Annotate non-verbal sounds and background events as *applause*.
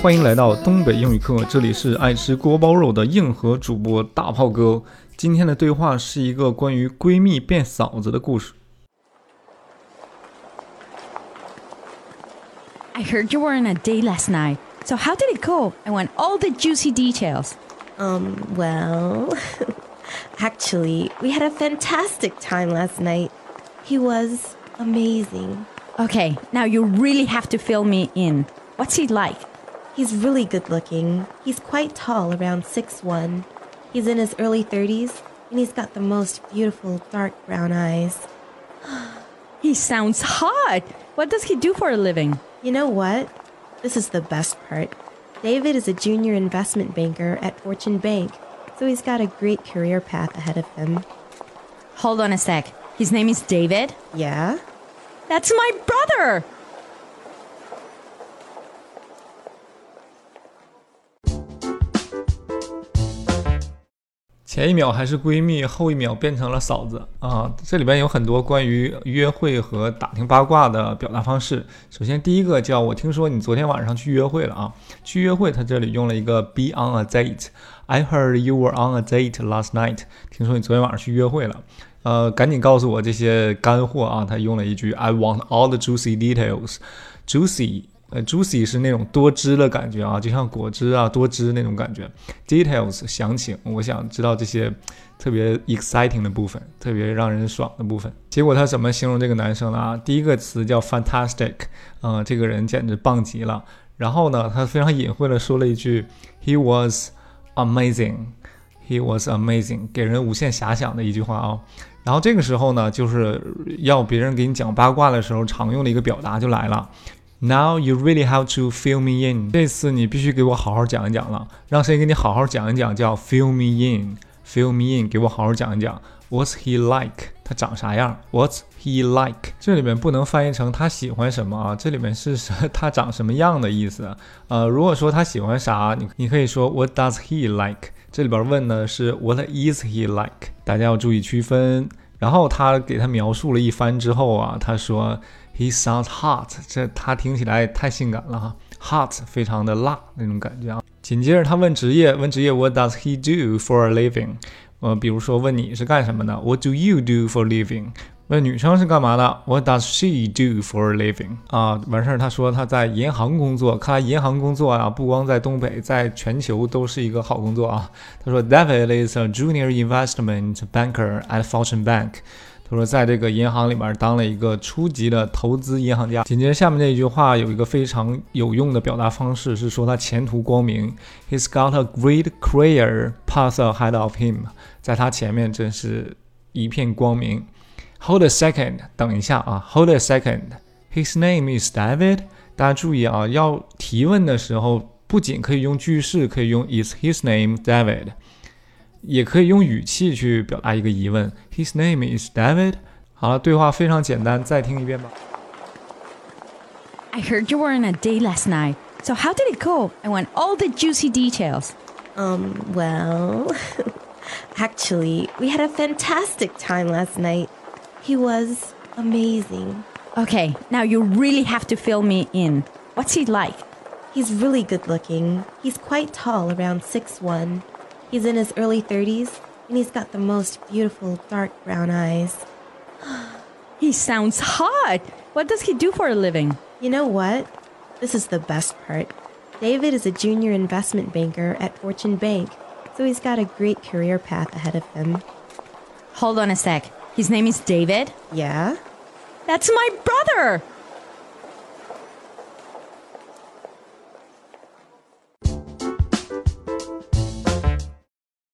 欢迎来到东北英语课，这里是爱吃锅包肉的硬核主播大炮哥。今天的对话是一个关于闺蜜变嫂子的故事。 I heard you were on a date last night. So how did it go? I want all the juicy details. Um, well, *laughs* actually, we had a fantastic time last night. He was amazing. Okay, now you really have to fill me in. What's he like? He's really good looking. He's quite tall, around 6'1. He's in his early 30s, and he's got the most beautiful dark brown eyes. *gasps* He sounds hot. What does he do for a living? You know what? This is the best part. David is a junior investment banker at Fortune Bank, so he's got a great career path ahead of him. Hold on a sec. His name is David? Yeah? That's my brother! 前一秒还是闺蜜，后一秒变成了嫂子啊！这里边有很多关于约会和打听八卦的表达方式。首先，第一个叫我听说你昨天晚上去约会了啊！去约会，它这里用了一个 be on a date。I heard you were on a date last night。听说你昨天晚上去约会了。呃，赶紧告诉我这些干货啊！他用了一句 I want all the juicy details。juicy 呃，juicy 是那种多汁的感觉啊，就像果汁啊，多汁那种感觉。Details 详情，我想知道这些特别 exciting 的部分，特别让人爽的部分。结果他怎么形容这个男生呢？啊，第一个词叫 fantastic，嗯、这个人简直棒极了。然后呢，他非常隐晦的说了一句，He was amazing，He was amazing，给人无限遐想的一句话啊。然后这个时候呢，就是要别人给你讲八卦的时候常用的一个表达就来了。Now you really have to fill me in。这次你必须给我好好讲一讲了。让谁给你好好讲一讲？叫 fill me in，fill me in，给我好好讲一讲。What's he like？他长啥样？What's he like？这里面不能翻译成他喜欢什么啊，这里面是他长什么样的意思。呃，如果说他喜欢啥，你你可以说 What does he like？这里边问的是 What is he like？大家要注意区分。然后他给他描述了一番之后啊，他说 He sounds hot，这他听起来太性感了哈，hot 非常的辣那种感觉啊。紧接着他问职业，问职业 What does he do for a living？呃，比如说问你是干什么的，What do you do for living？问女生是干嘛的，What does she do for a living？啊，完事儿她说她在银行工作，看来银行工作啊，不光在东北，在全球都是一个好工作啊。她说 David is a junior investment banker at Fortune Bank。他说，在这个银行里面当了一个初级的投资银行家。紧接着下面这一句话有一个非常有用的表达方式，是说他前途光明。He's got a great career path ahead of him，在他前面真是一片光明。Hold a second，等一下啊，Hold a second。His name is David。大家注意啊，要提问的时候，不仅可以用句式，可以用 Is his name David。也可以用语气去表达一个疑问。His name is David。好了，对话非常简单，再听一遍吧。 I heard you were on a date last night. So how did it go? I want all the juicy details. Um, well, *laughs* actually, we had a fantastic time last night. He was amazing. Okay, now you really have to fill me in. What's he like? He's really good looking. He's quite tall, around 6'1. He's in his early 30s, and he's got the most beautiful dark brown eyes. *gasps* He sounds hot. What does he do for a living? You know what? This is the best part. David is a junior investment banker at Fortune Bank, so he's got a great career path ahead of him. Hold on a sec. His name is David? Yeah? That's my brother!